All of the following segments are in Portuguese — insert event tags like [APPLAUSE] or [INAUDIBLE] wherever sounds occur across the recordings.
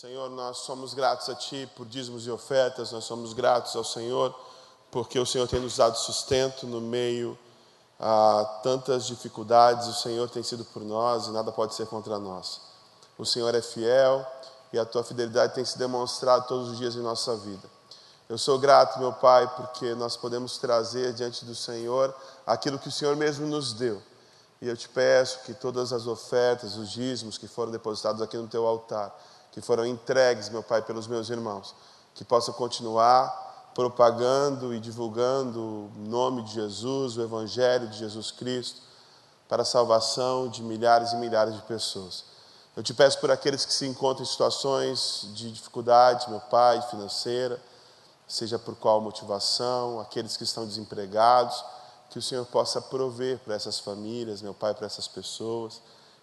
Senhor, nós somos gratos a Ti por dízimos e ofertas, nós somos gratos ao Senhor porque o Senhor tem nos dado sustento no meio a tantas dificuldades, o Senhor tem sido por nós e nada pode ser contra nós. O Senhor é fiel e a Tua fidelidade tem se demonstrado todos os dias em nossa vida. Eu sou grato, meu Pai, porque nós podemos trazer diante do Senhor aquilo que o Senhor mesmo nos deu. E eu te peço que todas as ofertas, os dízimos que foram depositados aqui no teu altar, que foram entregues, meu Pai, pelos meus irmãos, que possam continuar propagando e divulgando o nome de Jesus, o Evangelho de Jesus Cristo, para a salvação de milhares e milhares de pessoas. Eu te peço por aqueles que se encontram em situações de dificuldade, meu Pai, financeira, seja por qual motivação, aqueles que estão desempregados, que o Senhor possa prover para essas famílias, meu Pai, para essas pessoas,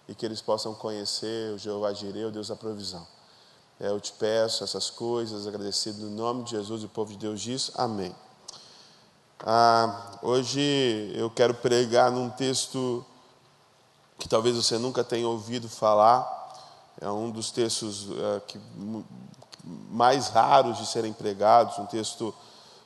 e que eles possam conhecer o Jeová Jireh, o Deus da provisão. É, eu te peço essas coisas, agradecido no nome de Jesus e o povo de Deus diz amém. Ah, hoje eu quero pregar num texto que talvez você nunca tenha ouvido falar, é um dos textos é, que, mais raros de serem pregados, um texto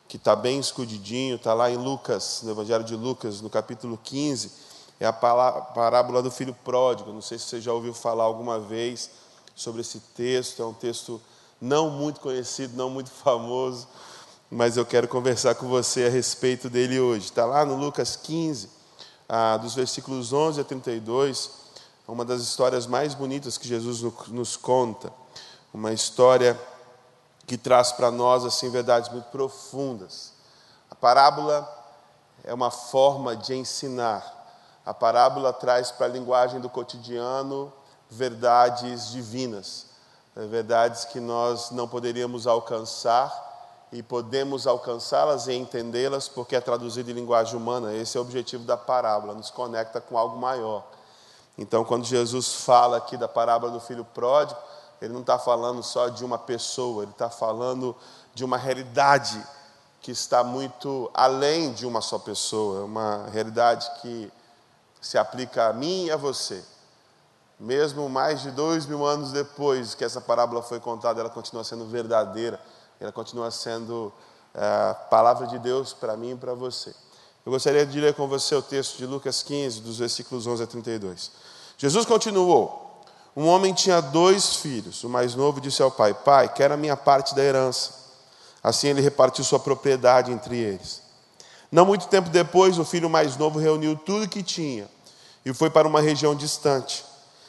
que está bem escondidinho, está lá em Lucas, no Evangelho de Lucas, no capítulo 15, é a parábola do filho pródigo. Não sei se você já ouviu falar alguma vez sobre esse texto. É um texto não muito conhecido, não muito [LAUGHS] famoso, mas eu quero conversar com você a respeito dele hoje. Está lá no Lucas 15, ah, dos versículos 11 a 32, uma das histórias mais bonitas que Jesus nos conta. Uma história que traz para nós assim verdades muito profundas. A parábola é uma forma de ensinar. A parábola traz para a linguagem do cotidiano verdades divinas, né, verdades que nós não poderíamos alcançar e podemos alcançá-las e entendê-las porque é traduzido em linguagem humana. Esse é o objetivo da parábola, nos conecta com algo maior. Então, quando Jesus fala aqui da parábola do filho pródigo, ele não está falando só de uma pessoa, ele está falando de uma realidade que está muito além de uma só pessoa, é uma realidade que se aplica a mim e a você. Mesmo mais de dois mil anos depois que essa parábola foi contada, ela continua sendo verdadeira, ela continua sendo a é, palavra de Deus para mim e para você. Eu gostaria de ler com você o texto de Lucas 15, dos versículos 11 a 32. Jesus continuou: Um homem tinha dois filhos. O mais novo disse ao pai: Pai, quero a minha parte da herança. Assim ele repartiu sua propriedade entre eles. Não muito tempo depois, o filho mais novo reuniu tudo que tinha e foi para uma região distante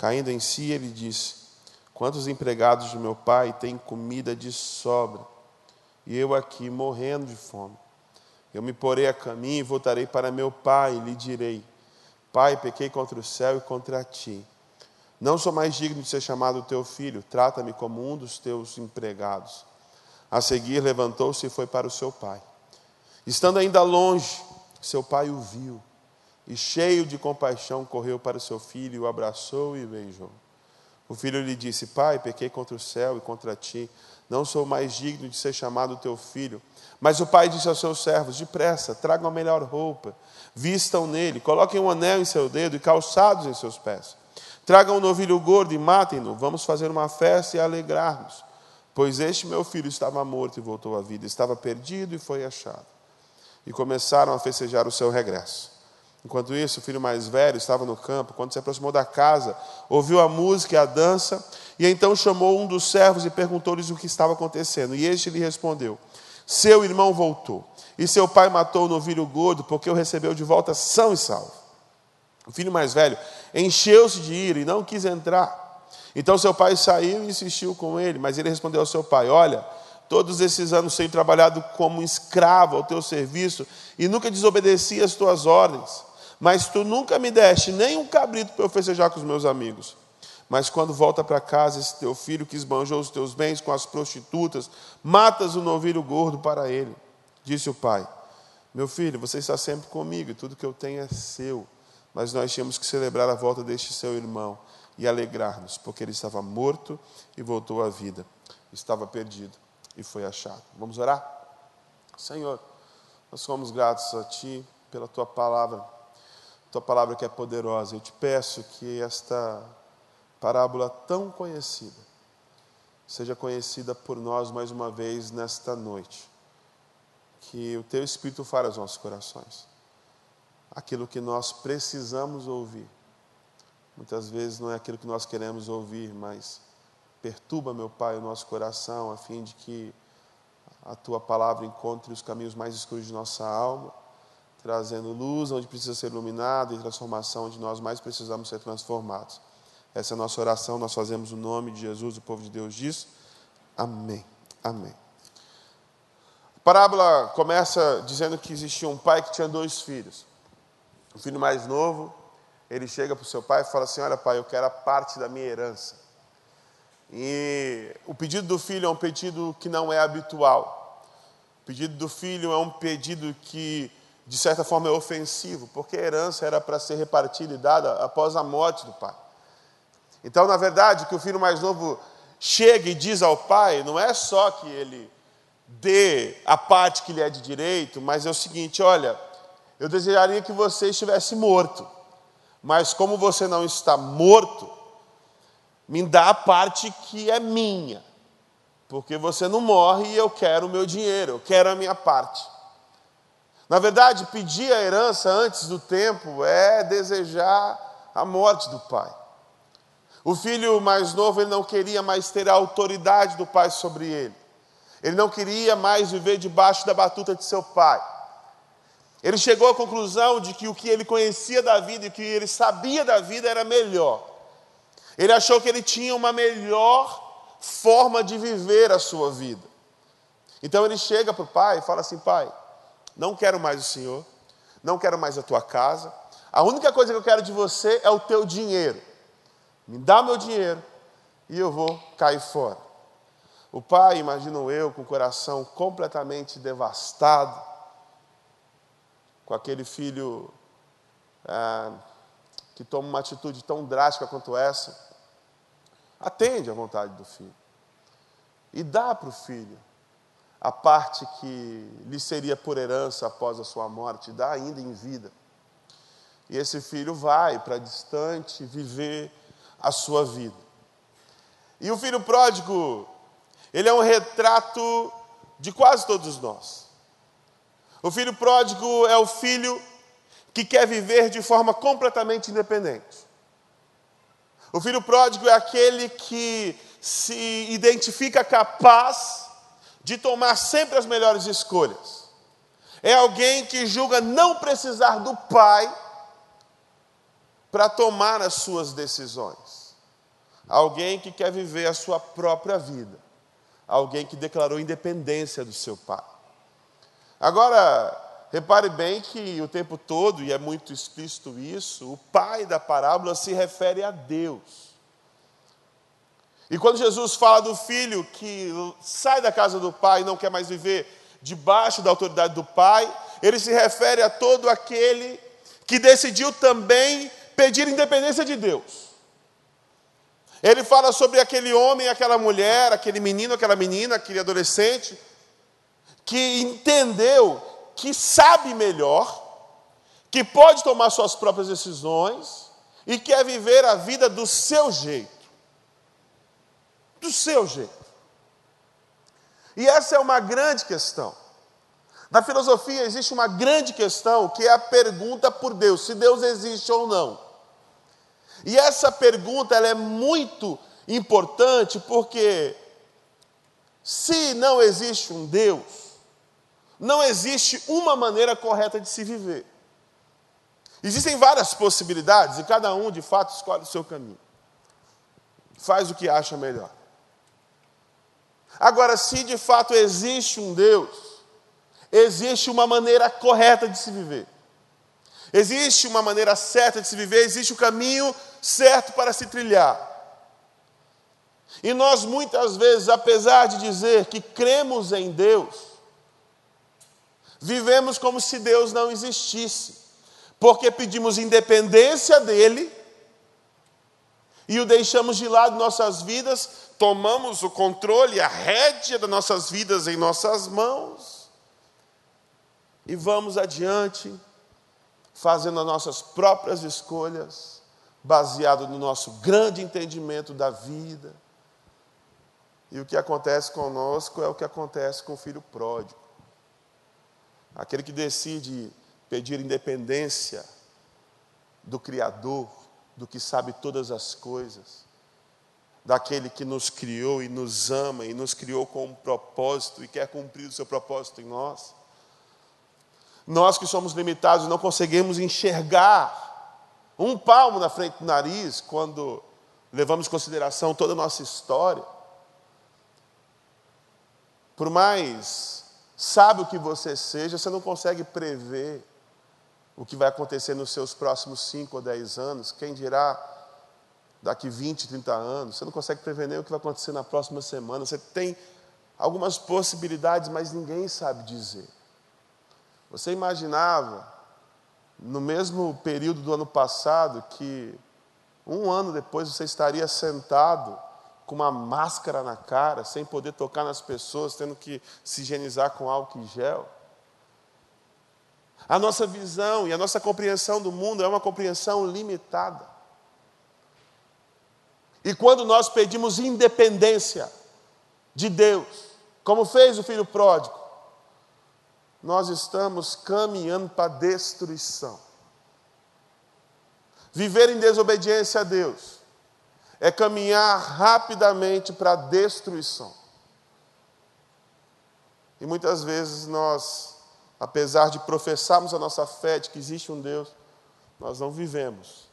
Caindo em si, ele disse: Quantos empregados de meu pai têm comida de sobra? E eu aqui morrendo de fome. Eu me porei a caminho e voltarei para meu pai e lhe direi: Pai, pequei contra o céu e contra ti. Não sou mais digno de ser chamado teu filho, trata-me como um dos teus empregados. A seguir, levantou-se e foi para o seu pai. Estando ainda longe, seu pai o viu e, cheio de compaixão, correu para o seu filho, o abraçou e beijou. O filho lhe disse: Pai, pequei contra o céu e contra ti, não sou mais digno de ser chamado teu filho. Mas o pai disse aos seus servos: Depressa, tragam a melhor roupa, vistam nele, coloquem um anel em seu dedo e calçados em seus pés. Tragam um novilho gordo e matem-no, vamos fazer uma festa e alegrar-nos. Pois este meu filho estava morto e voltou à vida, estava perdido e foi achado. E começaram a festejar o seu regresso. Enquanto isso, o filho mais velho estava no campo. Quando se aproximou da casa, ouviu a música e a dança, e então chamou um dos servos e perguntou-lhes o que estava acontecendo. E este lhe respondeu: Seu irmão voltou, e seu pai matou o novilho gordo, porque o recebeu de volta são e salvo. O filho mais velho encheu-se de ira e não quis entrar. Então seu pai saiu e insistiu com ele, mas ele respondeu ao seu pai: Olha, todos esses anos tenho trabalhado como escravo ao teu serviço e nunca desobedeci às tuas ordens mas tu nunca me deste nem um cabrito para eu festejar com os meus amigos. Mas quando volta para casa esse teu filho que esbanjou os teus bens com as prostitutas, matas o novilho gordo para ele. Disse o pai: Meu filho, você está sempre comigo e tudo que eu tenho é seu. Mas nós tínhamos que celebrar a volta deste seu irmão e alegrar-nos, porque ele estava morto e voltou à vida. Estava perdido e foi achado. Vamos orar? Senhor, nós somos gratos a Ti pela Tua palavra, Tua palavra que é poderosa. Eu te peço que esta parábola tão conhecida seja conhecida por nós mais uma vez nesta noite. Que o Teu Espírito fale aos nossos corações. Aquilo que nós precisamos ouvir. Muitas vezes não é aquilo que nós queremos ouvir, mas perturba, meu Pai, o nosso coração, a fim de que a Tua palavra encontre os caminhos mais escuros de nossa alma, trazendo luz onde precisa ser iluminado e transformação onde nós mais precisamos ser transformados. Essa é a nossa oração, nós fazemos o nome de Jesus, o povo de Deus diz. Amém. Amém. A parábola começa dizendo que existia um pai que tinha dois filhos. O filho mais novo, ele chega para o seu pai e fala assim: Olha, pai, eu quero a parte da minha herança. E o pedido do filho é um pedido que não é habitual. O pedido do filho é um pedido que, de certa forma, é ofensivo, porque a herança era para ser repartida e dada após a morte do pai. Então, na verdade, que o filho mais novo chega e diz ao pai, não é só que ele dê a parte que lhe é de direito, mas é o seguinte: olha, eu desejaria que você estivesse morto, mas como você não está morto, me dá a parte que é minha, porque você não morre e eu quero o meu dinheiro, eu quero a minha parte. Na verdade, pedir a herança antes do tempo é desejar a morte do pai. O filho mais novo, ele não queria mais ter a autoridade do pai sobre ele. Ele não queria mais viver debaixo da batuta de seu pai. Ele chegou à conclusão de que o que ele conhecia da vida e o que ele sabia da vida era melhor. Ele achou que ele tinha uma melhor forma de viver a sua vida. Então ele chega para o pai e fala assim: Pai, não quero mais o Senhor, não quero mais a tua casa, a única coisa que eu quero de você é o teu dinheiro. Me dá meu dinheiro e eu vou cair fora. O pai, imagino eu, com o coração completamente devastado, com aquele filho é, que toma uma atitude tão drástica quanto essa, atende à vontade do filho e dá para o filho a parte que lhe seria por herança após a sua morte, dá ainda em vida. E esse filho vai para distante viver a sua vida. E o filho pródigo, ele é um retrato de quase todos nós. O filho pródigo é o filho que quer viver de forma completamente independente. O filho pródigo é aquele que se identifica capaz de tomar sempre as melhores escolhas. É alguém que julga não precisar do pai para tomar as suas decisões. Alguém que quer viver a sua própria vida. Alguém que declarou independência do seu pai. Agora, repare bem que o tempo todo, e é muito explícito isso, o pai da parábola se refere a Deus. E quando Jesus fala do filho que sai da casa do pai e não quer mais viver debaixo da autoridade do pai, ele se refere a todo aquele que decidiu também pedir independência de Deus. Ele fala sobre aquele homem, aquela mulher, aquele menino, aquela menina, aquele adolescente, que entendeu que sabe melhor, que pode tomar suas próprias decisões e quer viver a vida do seu jeito. Do seu jeito. E essa é uma grande questão. Na filosofia existe uma grande questão que é a pergunta por Deus, se Deus existe ou não. E essa pergunta ela é muito importante porque se não existe um Deus, não existe uma maneira correta de se viver. Existem várias possibilidades e cada um de fato escolhe o seu caminho. Faz o que acha melhor. Agora, se de fato existe um Deus, existe uma maneira correta de se viver. Existe uma maneira certa de se viver, existe o um caminho certo para se trilhar. E nós muitas vezes, apesar de dizer que cremos em Deus, vivemos como se Deus não existisse, porque pedimos independência dele e o deixamos de lado em nossas vidas, tomamos o controle, a rédea das nossas vidas em nossas mãos e vamos adiante, fazendo as nossas próprias escolhas, baseado no nosso grande entendimento da vida e o que acontece conosco é o que acontece com o filho pródigo. Aquele que decide pedir independência do Criador, do que sabe todas as coisas, daquele que nos criou e nos ama e nos criou com um propósito e quer cumprir o seu propósito em nós. Nós que somos limitados não conseguimos enxergar um palmo na frente do nariz quando levamos em consideração toda a nossa história. Por mais sábio que você seja, você não consegue prever o que vai acontecer nos seus próximos 5 ou 10 anos, quem dirá daqui 20, 30 anos. Você não consegue prever nem o que vai acontecer na próxima semana. Você tem algumas possibilidades, mas ninguém sabe dizer. Você imaginava, no mesmo período do ano passado, que um ano depois você estaria sentado com uma máscara na cara, sem poder tocar nas pessoas, tendo que se higienizar com álcool e gel. A nossa visão e a nossa compreensão do mundo é uma compreensão limitada. E quando nós pedimos independência de Deus, como fez o filho pródigo, nós estamos caminhando para a destruição. Viver em desobediência a Deus é caminhar rapidamente para a destruição. E muitas vezes nós, apesar de professarmos a nossa fé de que existe um Deus, nós não vivemos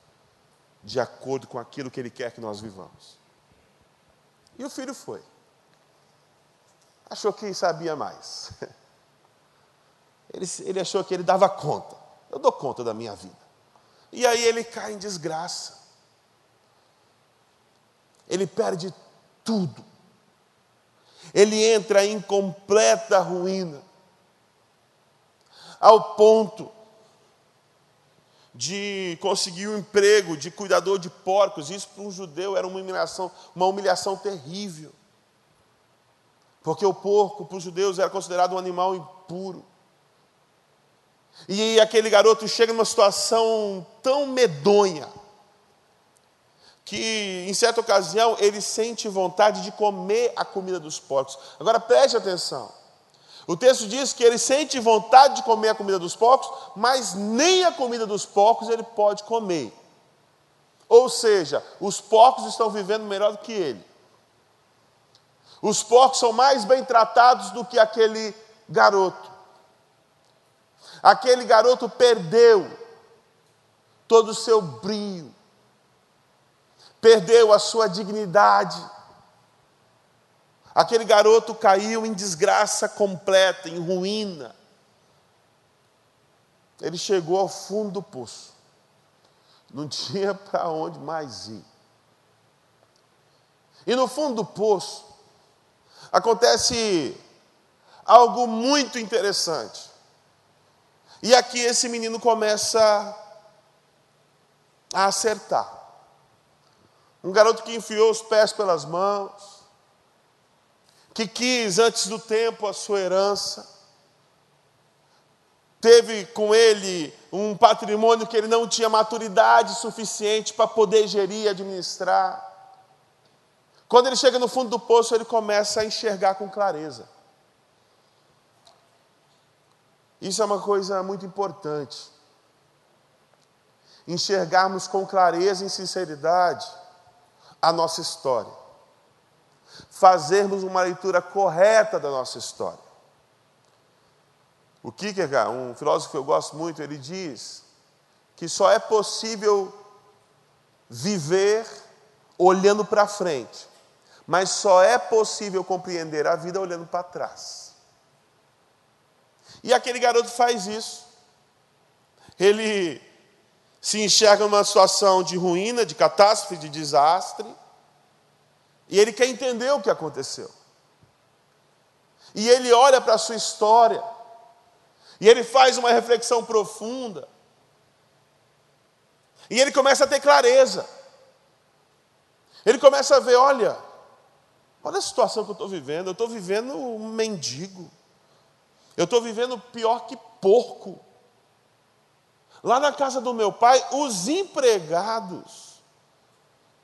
de acordo com aquilo que Ele quer que nós vivamos. E o filho foi. Achou que sabia mais. [LAUGHS] Ele, ele achou que ele dava conta. Eu dou conta da minha vida. E aí ele cai em desgraça ele perde tudo. Ele entra em completa ruína, ao ponto de conseguir um emprego de cuidador de porcos. Isso para um judeu era uma humilhação, uma humilhação terrível. Porque o porco para os judeus era considerado um animal impuro. E aquele garoto chega numa situação tão medonha, que em certa ocasião ele sente vontade de comer a comida dos porcos. Agora preste atenção. O texto diz que ele sente vontade de comer a comida dos porcos, mas nem a comida dos porcos ele pode comer. Ou seja, os porcos estão vivendo melhor do que ele. Os porcos são mais bem tratados do que aquele garoto. Aquele garoto perdeu todo o seu brilho, perdeu a sua dignidade. Aquele garoto caiu em desgraça completa, em ruína. Ele chegou ao fundo do poço. Não [LAUGHS] tinha para onde mais ir. E no fundo do poço acontece algo muito interessante. E aqui esse menino começa a acertar. Um garoto que enfiou os pés pelas mãos, que quis antes do tempo a sua herança, teve com ele um patrimônio que ele não tinha maturidade suficiente para poder gerir e administrar. Quando ele chega no fundo do poço, ele começa a enxergar com clareza. Isso é uma coisa muito importante. Enxergarmos com clareza e sinceridade a nossa história. Fazermos uma leitura correta da nossa história. O Kierkegaard, um filósofo que eu gosto muito, ele diz que só é possível viver olhando para frente, mas só é possível compreender a vida olhando para trás. E aquele garoto faz isso. Ele se enxerga numa situação de ruína, de catástrofe, de desastre, E ele quer entender o que aconteceu. E ele olha para a sua história. E ele faz uma reflexão profunda. E ele começa a ter clareza. Ele começa a ver: olha, olha a situação que eu estou vivendo. Eu estou vivendo um mendigo. Eu estou vivendo pior que porco. Lá na casa do meu pai, os empregados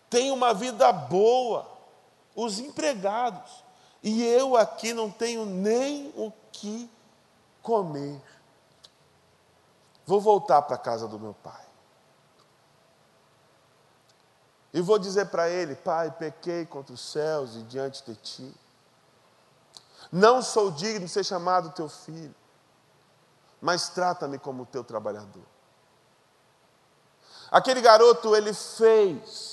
têm uma vida boa. Os empregados. E eu aqui não tenho nem o que comer. Vou voltar para a casa do meu pai. E vou dizer para ele: Pai, pequei contra os céus e diante de ti. Não sou digno de ser chamado teu filho, mas trata-me como teu trabalhador. Aquele garoto, ele fez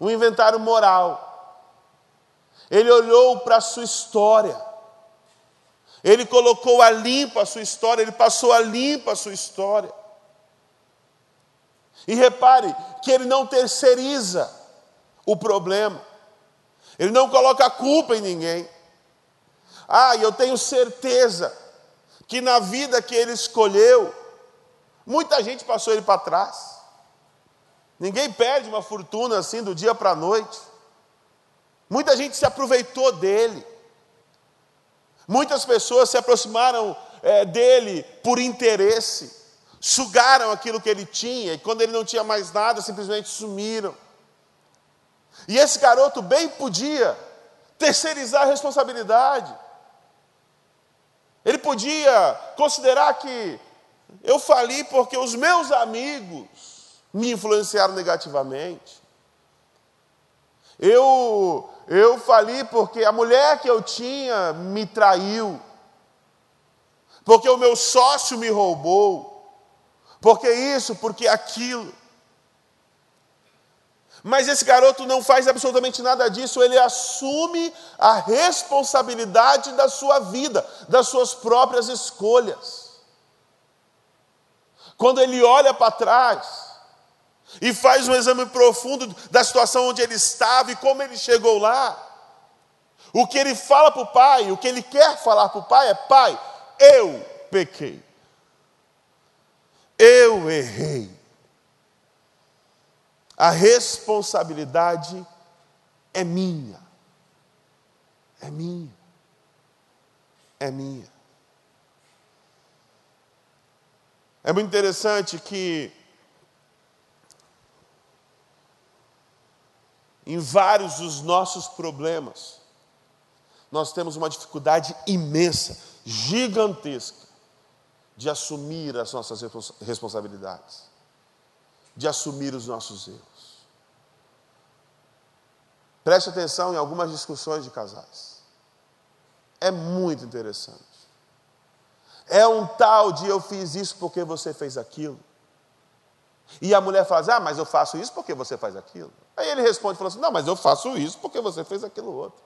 um inventário moral. Ele olhou para a sua história. Ele colocou a limpo a sua história, ele passou a limpo a sua história. E repare que ele não terceiriza o problema, ele não coloca a culpa em ninguém. Ah, eu tenho certeza que na vida que ele escolheu, muita gente passou ele para trás. Ninguém perde uma fortuna assim do dia para a noite. Muita gente se aproveitou dele. Muitas pessoas se aproximaram é, dele por interesse sugaram aquilo que ele tinha, e quando ele não tinha mais nada, simplesmente sumiram. E esse garoto bem podia terceirizar a responsabilidade. Ele podia considerar que eu fali porque os meus amigos me influenciaram negativamente. Eu eu fali porque a mulher que eu tinha me traiu. Porque o meu sócio me roubou porque isso, porque aquilo. Mas esse garoto não faz absolutamente nada disso, ele assume a responsabilidade da sua vida, das suas próprias escolhas. Quando ele olha para trás e faz um exame profundo da situação onde ele estava e como ele chegou lá, o que ele fala para o pai, o que ele quer falar para o pai é: Pai, eu pequei. Eu errei. A responsabilidade é minha. É minha. É minha. É muito interessante que em vários dos nossos problemas, nós temos uma dificuldade imensa, gigantesca, de assumir as nossas responsabilidades, de assumir os nossos erros. Preste atenção em algumas discussões de casais. É muito interessante. É um tal de eu fiz isso porque você fez aquilo. E a mulher fala assim, ah, mas eu faço isso porque você faz aquilo. Aí ele responde e fala assim, não, mas eu faço isso porque você fez aquilo outro.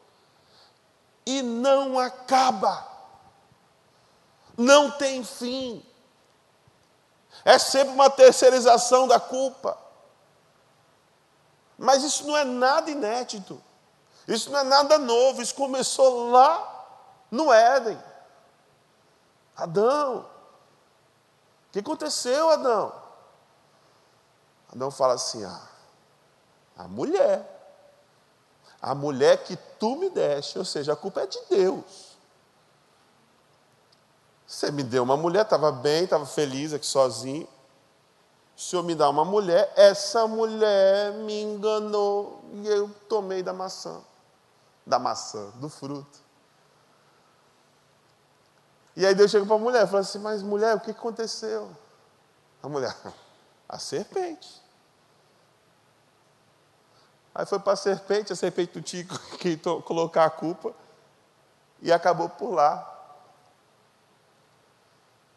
E não acaba não tem fim. É sempre uma terceirização da culpa. Mas isso não é nada inédito. Isso não é nada novo. Isso começou lá no Éden. Adão. O que aconteceu, Adão? Adão fala assim: ah, a mulher. A mulher que tu me deste, ou seja, a culpa é de Deus. Você me deu uma mulher, estava bem, estava feliz aqui sozinho. O senhor me dá uma mulher, essa mulher me enganou e eu tomei da maçã. Da maçã, do fruto. E aí Deus chega para a mulher e fala assim: Mas mulher, o que aconteceu? A mulher, [LAUGHS] a serpente. Aí foi para a serpente, a serpente tinha [LAUGHS] que colocar a culpa e acabou por lá.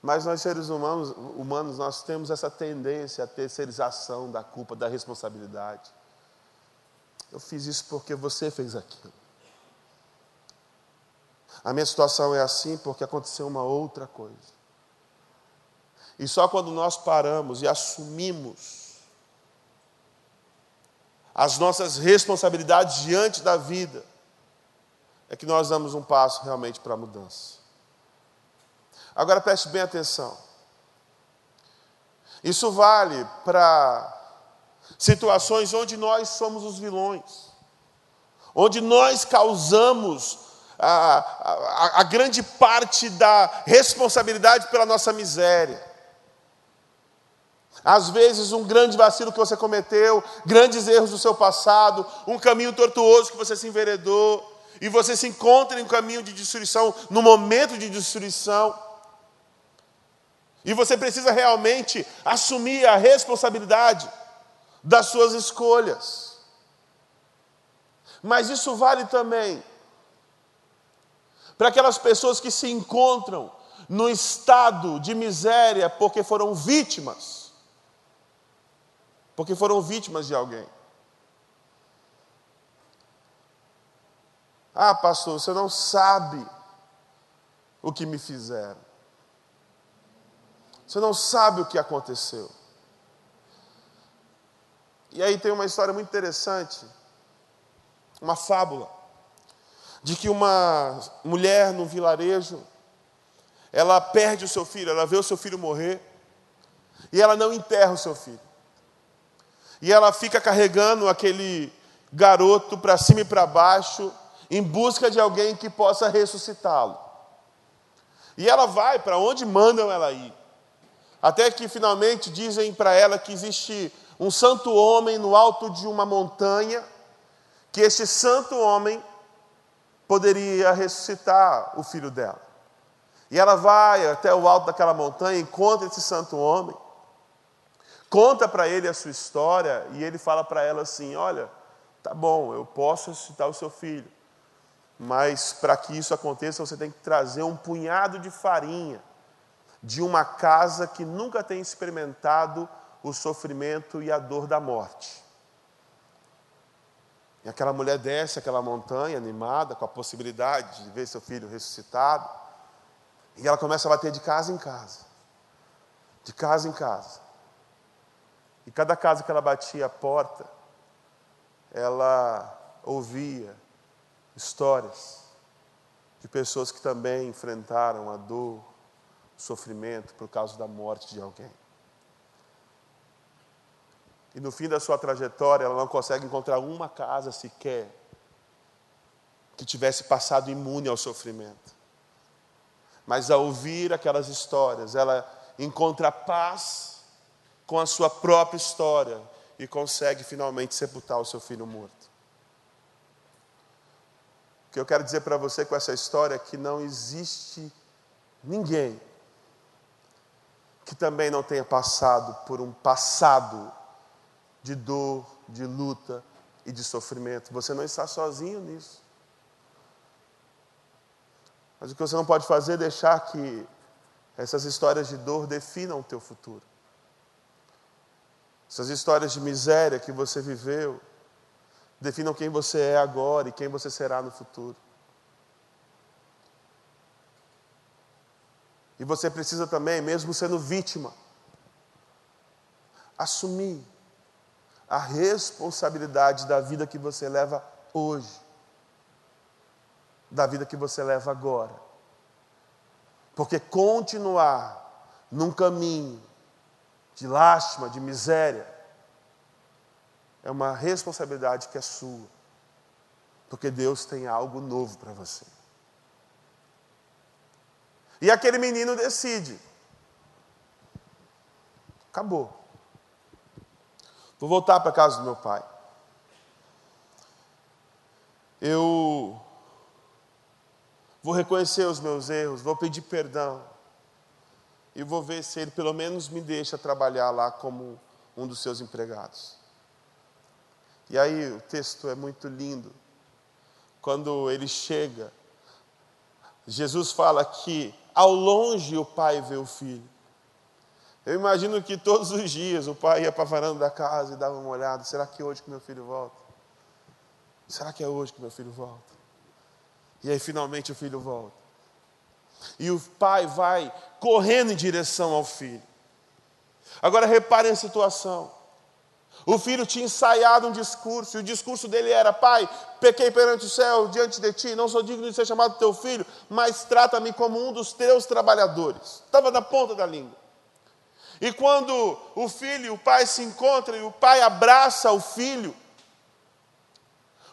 Mas nós seres humanos, humanos, nós temos essa tendência à terceirização da culpa, da responsabilidade. Eu fiz isso porque você fez aquilo. A minha situação é assim porque aconteceu uma outra coisa. E só quando nós paramos e assumimos as nossas responsabilidades diante da vida, é que nós damos um passo realmente para a mudança. Agora preste bem atenção. Isso vale para situações onde nós somos os vilões, onde nós causamos a, a, a grande parte da responsabilidade pela nossa miséria. Às vezes, um grande vacilo que você cometeu, grandes erros do seu passado, um caminho tortuoso que você se enveredou, e você se encontra em um caminho de destruição, no momento de destruição. E você precisa realmente assumir a responsabilidade das suas escolhas. Mas isso vale também para aquelas pessoas que se encontram no estado de miséria porque foram vítimas. Porque foram vítimas de alguém. Ah, pastor, você não sabe o que me fizeram. Você não sabe o que aconteceu. E aí tem uma história muito interessante, uma fábula, de que uma mulher no vilarejo, ela perde o seu filho, ela vê o seu filho morrer, e ela não enterra o seu filho. E ela fica carregando aquele garoto para cima e para baixo, em busca de alguém que possa ressuscitá-lo. E ela vai para onde mandam ela ir. Até que finalmente dizem para ela que existe um santo homem no alto de uma montanha, que este santo homem poderia ressuscitar o filho dela. E ela vai até o alto daquela montanha, encontra esse santo homem, conta para ele a sua história e ele fala para ela assim: Olha, tá bom, eu posso ressuscitar o seu filho, mas para que isso aconteça você tem que trazer um punhado de farinha de uma casa que nunca tem experimentado o sofrimento e a dor da morte. E aquela mulher desce aquela montanha animada com a possibilidade de ver seu filho ressuscitado. E ela começa a bater de casa em casa. De casa em casa. E cada casa que ela batia a porta, ela ouvia histórias de pessoas que também enfrentaram a dor, sofrimento por causa da morte de alguém. E no fim da sua trajetória, ela não consegue encontrar uma casa sequer que tivesse passado imune ao sofrimento. Mas ao ouvir aquelas histórias, ela encontra paz com a sua própria história e consegue finalmente sepultar o seu filho morto. O que eu quero dizer para você com essa história é que não existe ninguém que também não tenha passado por um passado de dor, de luta e de sofrimento. Você não está sozinho nisso. Mas o que você não pode fazer é deixar que essas histórias de dor definam o teu futuro. Essas histórias de miséria que você viveu definam quem você é agora e quem você será no futuro. E você precisa também, mesmo sendo vítima, assumir a responsabilidade da vida que você leva hoje, da vida que você leva agora. Porque continuar num caminho de lástima, de miséria, é uma responsabilidade que é sua. Porque Deus tem algo novo para você. E aquele menino decide. Acabou. Vou voltar para casa do meu pai. Eu vou reconhecer os meus erros, vou pedir perdão. E vou ver se ele pelo menos me deixa trabalhar lá como um dos seus empregados. E aí o texto é muito lindo. Quando ele chega, Jesus fala que ao longe o pai vê o filho. Eu imagino que todos os dias o pai ia para a varanda da casa e dava uma olhada: será que é hoje que meu filho volta? Será que é hoje que meu filho volta? E aí finalmente o filho volta. E o pai vai correndo em direção ao filho. Agora reparem a situação. O filho tinha ensaiado um discurso, e o discurso dele era: Pai, pequei perante o céu diante de ti, não sou digno de ser chamado teu filho, mas trata-me como um dos teus trabalhadores. Estava na ponta da língua. E quando o filho e o pai se encontram e o pai abraça o filho,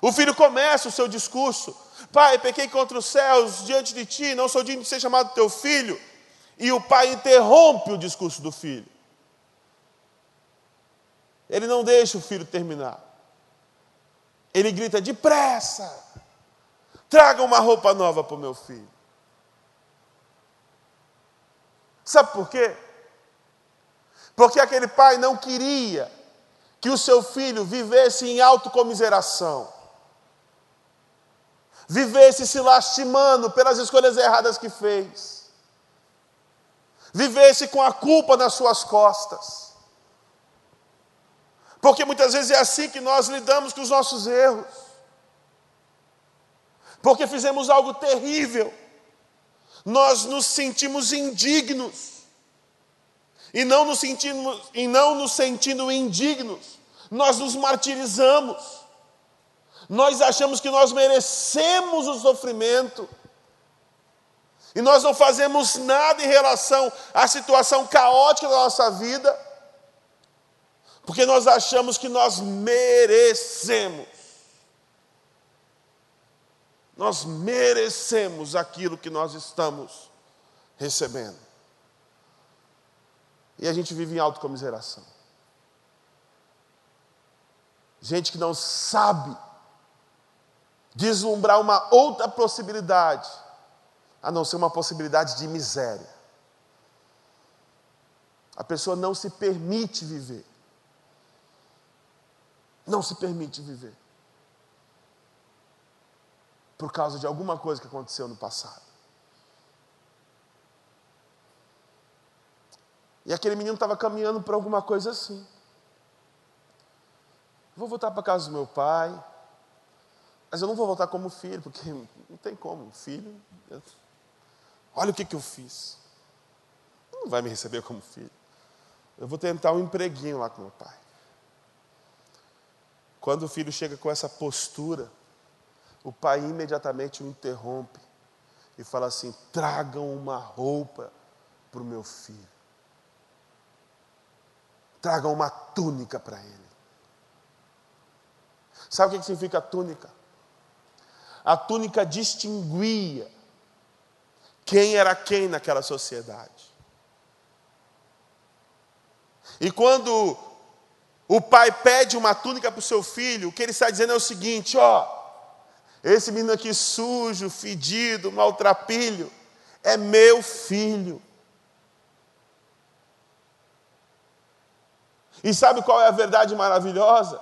o filho começa o seu discurso: Pai, pequei contra os céus diante de ti, não sou digno de ser chamado teu filho. E o pai interrompe o discurso do filho. Ele não deixa o filho terminar. Ele grita: depressa, traga uma roupa nova para o meu filho. Sabe por quê? Porque aquele pai não queria que o seu filho vivesse em autocomiseração, vivesse se lastimando pelas escolhas erradas que fez, vivesse com a culpa nas suas costas. Porque muitas vezes é assim que nós lidamos com os nossos erros. Porque fizemos algo terrível. Nós nos sentimos indignos. E não nos sentimos, e não nos sentindo indignos, nós nos martirizamos. Nós achamos que nós merecemos o sofrimento. E nós não fazemos nada em relação à situação caótica da nossa vida porque nós achamos que nós merecemos. Nós merecemos aquilo que nós estamos recebendo. E a gente vive em autocomiseração. Gente que não sabe deslumbrar uma outra possibilidade, a não ser uma possibilidade de miséria. A pessoa não se permite viver não se permite viver. Por causa de alguma coisa que aconteceu no passado. E aquele menino estava caminhando para alguma coisa assim. Vou voltar para casa do meu pai, mas eu não vou voltar como filho, porque não tem como, filho. Olha o que, que eu fiz. Não vai me receber como filho. Eu vou tentar um empreguinho lá com meu pai. Quando o filho chega com essa postura, o pai imediatamente o interrompe e fala assim: tragam uma roupa para o meu filho. Tragam uma túnica para ele. Sabe o que significa túnica? A túnica distinguia quem era quem naquela sociedade. E quando o pai pede uma túnica para o seu filho, o que ele está dizendo é o seguinte: ó, esse menino aqui sujo, fedido, maltrapilho, é meu filho. E sabe qual é a verdade maravilhosa?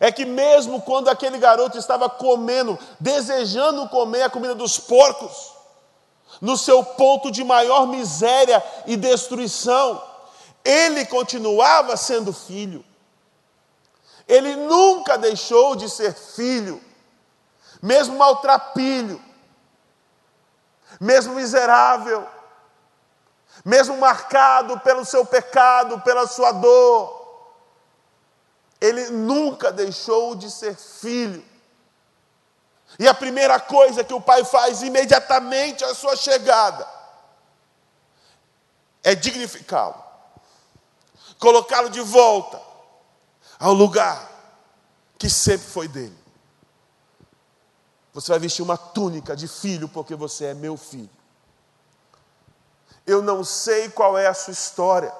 É que mesmo quando aquele garoto estava comendo, desejando comer a comida dos porcos, no seu ponto de maior miséria e destruição, ele continuava sendo filho. Ele nunca deixou de ser filho, mesmo maltrapilho, mesmo miserável, mesmo marcado pelo seu pecado, pela sua dor. Ele nunca deixou de ser filho. E a primeira coisa que o pai faz imediatamente à sua chegada é dignificá-lo colocá-lo de volta ao lugar que sempre foi dele. Você vai vestir uma túnica de filho, porque você é meu filho. Eu não sei qual é a sua história,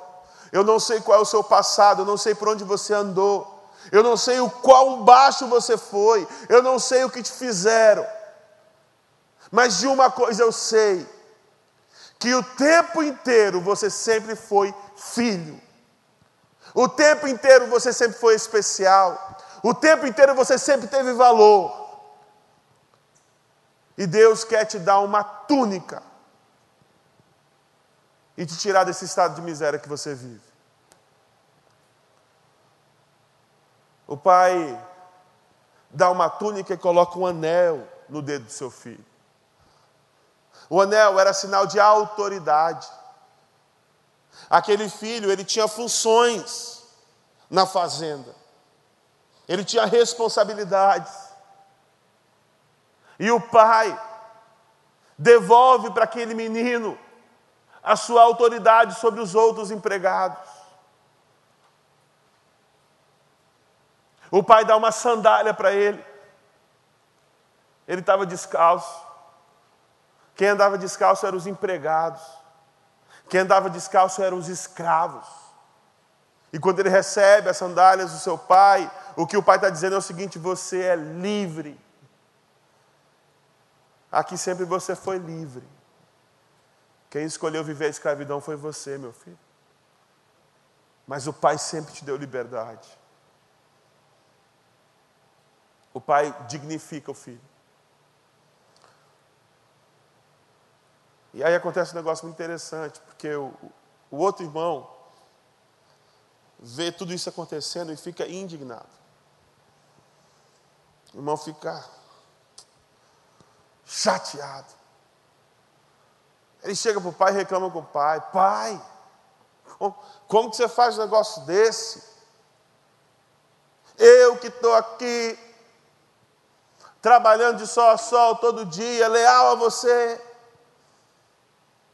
eu não sei qual é o seu passado, eu não sei por onde você andou, eu não sei o quão baixo você foi, eu não sei o que te fizeram, mas de uma coisa eu sei: que o tempo inteiro você sempre foi filho. O tempo inteiro você sempre foi especial. O tempo inteiro você sempre teve valor. E Deus quer te dar uma túnica e te tirar desse estado de miséria que você vive. O pai dá uma túnica e coloca um anel no dedo do seu filho. O anel era sinal de autoridade. Aquele filho, ele tinha funções na fazenda. Ele tinha responsabilidades. E o pai devolve para aquele menino a sua autoridade sobre os outros empregados. O pai dá uma sandália para ele. Ele estava descalço. Quem andava descalço eram os empregados. Quem andava descalço eram os escravos. E quando ele recebe as sandálias do seu pai, o que o pai está dizendo é o seguinte: você é livre. Aqui sempre você foi livre. Quem escolheu viver a escravidão foi você, meu filho. Mas o pai sempre te deu liberdade. O pai dignifica o filho. E aí acontece um negócio muito interessante, porque o, o outro irmão vê tudo isso acontecendo e fica indignado. O irmão fica chateado. Ele chega para o pai e reclama com o pai: Pai, como, como que você faz um negócio desse? Eu que estou aqui, trabalhando de sol a sol todo dia, leal a você,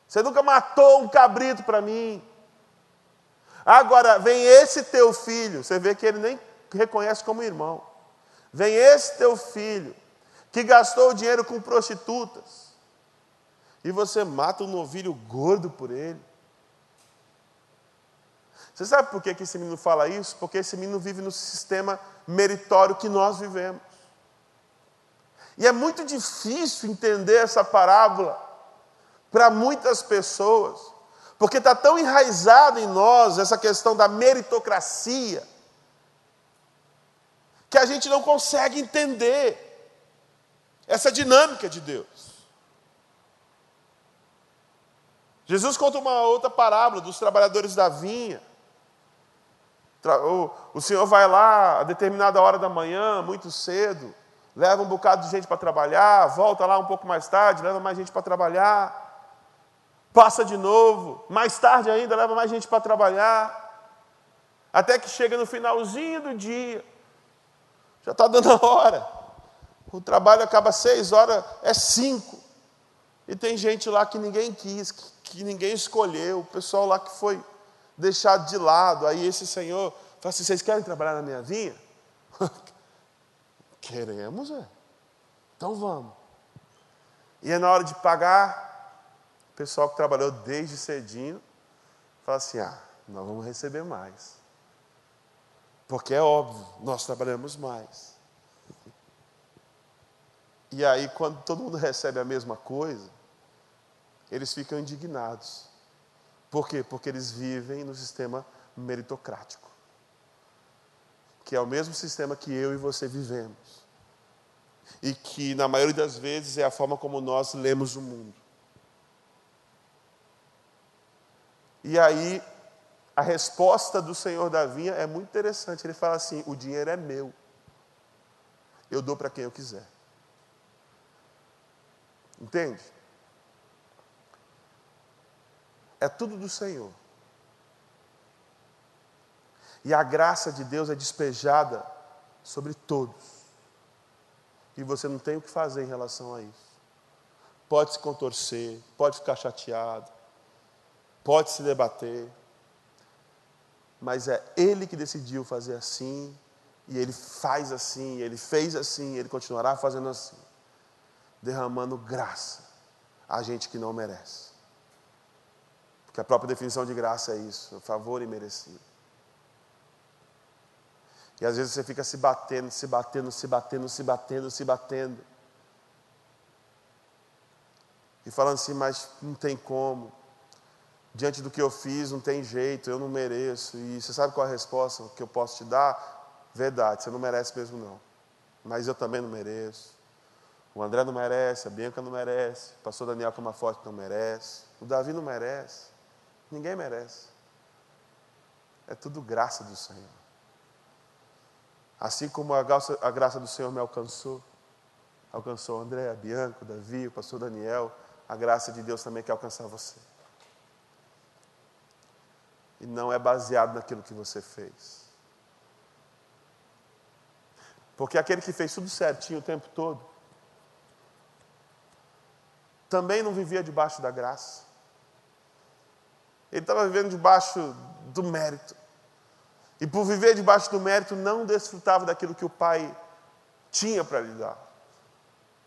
você nunca matou um cabrito para mim. Agora vem esse teu filho, você vê que ele nem reconhece como irmão. Vem esse teu filho, que gastou o dinheiro com prostitutas, e você mata um novilho gordo por ele. Você sabe por que esse menino fala isso? Porque esse menino vive no sistema meritório que nós vivemos. E é muito difícil entender essa parábola para muitas pessoas, porque está tão enraizado em nós essa questão da meritocracia, que a gente não consegue entender essa dinâmica de Deus. Jesus conta uma outra parábola dos trabalhadores da vinha. O Senhor vai lá a determinada hora da manhã, muito cedo, leva um bocado de gente para trabalhar, volta lá um pouco mais tarde, leva mais gente para trabalhar passa de novo, mais tarde ainda leva mais gente para trabalhar, até que chega no finalzinho do dia, já está dando a hora, o trabalho acaba seis horas, é cinco, e tem gente lá que ninguém quis, que, que ninguém escolheu, o pessoal lá que foi deixado de lado, aí esse senhor fala assim, vocês querem trabalhar na minha vinha? [LAUGHS] Queremos, é. Então vamos. E é na hora de pagar, o pessoal que trabalhou desde cedinho fala assim: ah, nós vamos receber mais. Porque é óbvio, nós trabalhamos mais. E aí, quando todo mundo recebe a mesma coisa, eles ficam indignados. Por quê? Porque eles vivem no sistema meritocrático, que é o mesmo sistema que eu e você vivemos, e que, na maioria das vezes, é a forma como nós lemos o mundo. E aí, a resposta do Senhor da vinha é muito interessante. Ele fala assim: o dinheiro é meu, eu dou para quem eu quiser. Entende? É tudo do Senhor. E a graça de Deus é despejada sobre todos. E você não tem o que fazer em relação a isso. Pode se contorcer, pode ficar chateado, pode se debater, mas é Ele que decidiu fazer assim, e Ele faz assim, Ele fez assim, Ele continuará fazendo assim, derramando graça a gente que não merece. Porque a própria definição de graça é isso, favor imerecido. E às vezes você fica se batendo, se batendo, se batendo, se batendo, se batendo. E falando assim, mas não tem como diante do que eu fiz, não tem jeito, eu não mereço. E você sabe qual é a resposta que eu posso te dar? Verdade, você não merece mesmo não. Mas eu também não mereço. O André não merece, a Bianca não merece, o pastor Daniel Camaforte não merece, o Davi não merece, ninguém merece. É tudo graça do Senhor. Assim como a graça, a graça do Senhor me alcançou, alcançou André, a Bianca, o Davi, o pastor Daniel, a graça de Deus também quer alcançar você e não é baseado naquilo que você fez. Porque aquele que fez tudo certinho o tempo todo, também não vivia debaixo da graça. Ele estava vivendo debaixo do mérito. E por viver debaixo do mérito, não desfrutava daquilo que o pai tinha para lhe dar.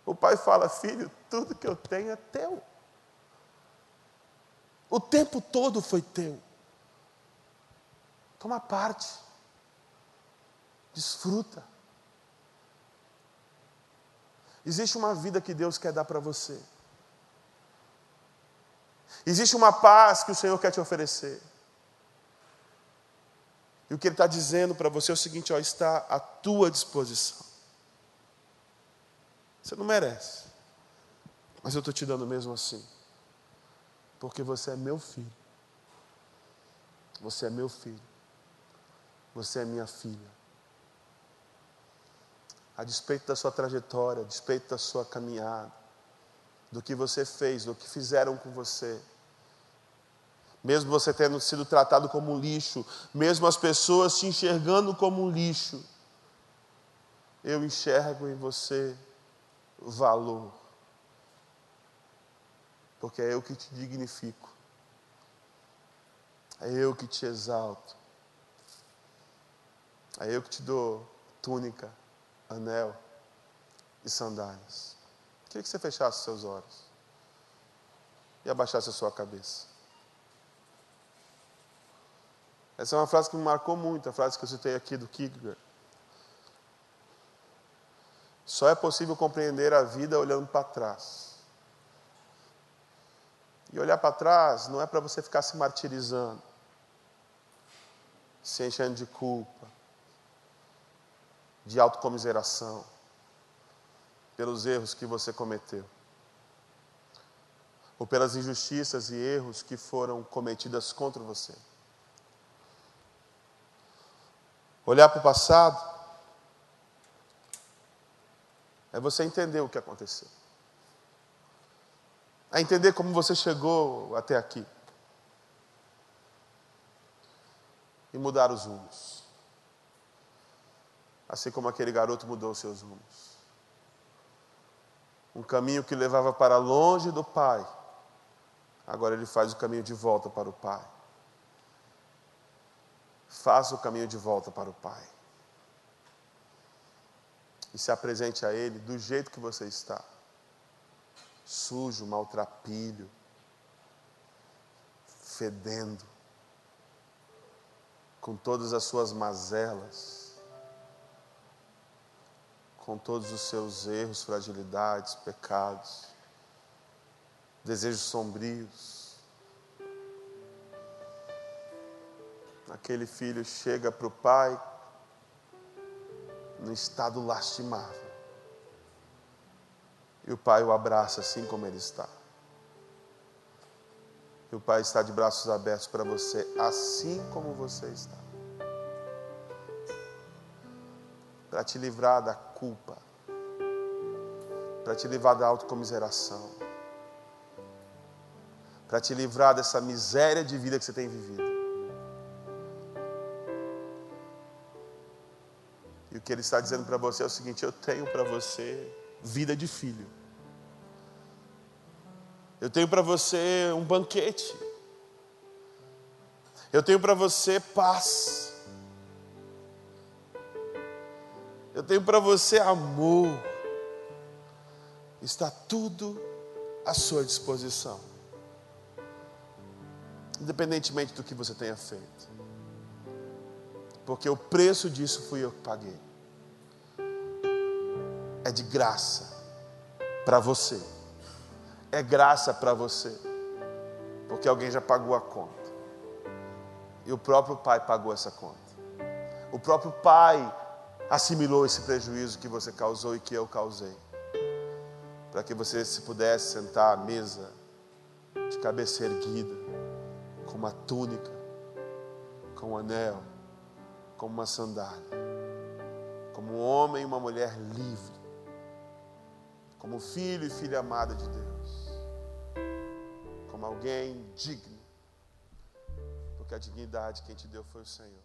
O pai fala: Filho, tudo que eu tenho é teu. O tempo todo foi teu. Toma parte. Desfruta. Existe uma vida que Deus quer dar para você. Existe uma paz que o Senhor quer te oferecer. E o que Ele está dizendo para você é o seguinte: ó, está à tua disposição. Você não merece, mas eu estou te dando mesmo assim, porque você é meu filho. Você é meu filho. Você é minha filha. A despeito da sua trajetória, a despeito da sua caminhada, do que você fez, do que fizeram com você, mesmo você tendo sido tratado como lixo, mesmo as pessoas te enxergando como lixo, eu enxergo em você valor, porque é eu que te dignifico, é eu que te exalto, é eu que te dou túnica, anel e sandálias. Queria que você fechasse seus olhos e abaixasse a sua cabeça. Essa é uma frase que me marcou muito, a frase que eu citei aqui do Kierkegaard. Só é possível compreender a vida olhando para trás. E olhar para trás não é para você ficar se martirizando, se enchendo de culpa, de autocomiseração, pelos erros que você cometeu, ou pelas injustiças e erros que foram cometidas contra você. Olhar para o passado é você entender o que aconteceu. É entender como você chegou até aqui. E mudar os rumos. Assim como aquele garoto mudou os seus rumos. Um caminho que levava para longe do Pai, agora ele faz o caminho de volta para o Pai. Faça o caminho de volta para o Pai. E se apresente a Ele do jeito que você está. Sujo, maltrapilho, fedendo, com todas as suas mazelas, com todos os seus erros, fragilidades, pecados, desejos sombrios. Aquele filho chega para o pai no estado lastimável. E o pai o abraça assim como ele está. E o pai está de braços abertos para você, assim como você está. Para te livrar da culpa, para te livrar da autocomiseração, para te livrar dessa miséria de vida que você tem vivido. E o que ele está dizendo para você é o seguinte: eu tenho para você vida de filho. Eu tenho para você um banquete. Eu tenho para você paz. Eu tenho para você amor. Está tudo à sua disposição. Independentemente do que você tenha feito. Porque o preço disso fui eu que paguei é de graça para você. É graça para você, porque alguém já pagou a conta. E o próprio Pai pagou essa conta. O próprio Pai assimilou esse prejuízo que você causou e que eu causei. Para que você se pudesse sentar à mesa de cabeça erguida, com uma túnica, com um anel, com uma sandália, como um homem e uma mulher livre como filho e filha amada de Deus, como alguém digno, porque a dignidade quem te deu foi o Senhor.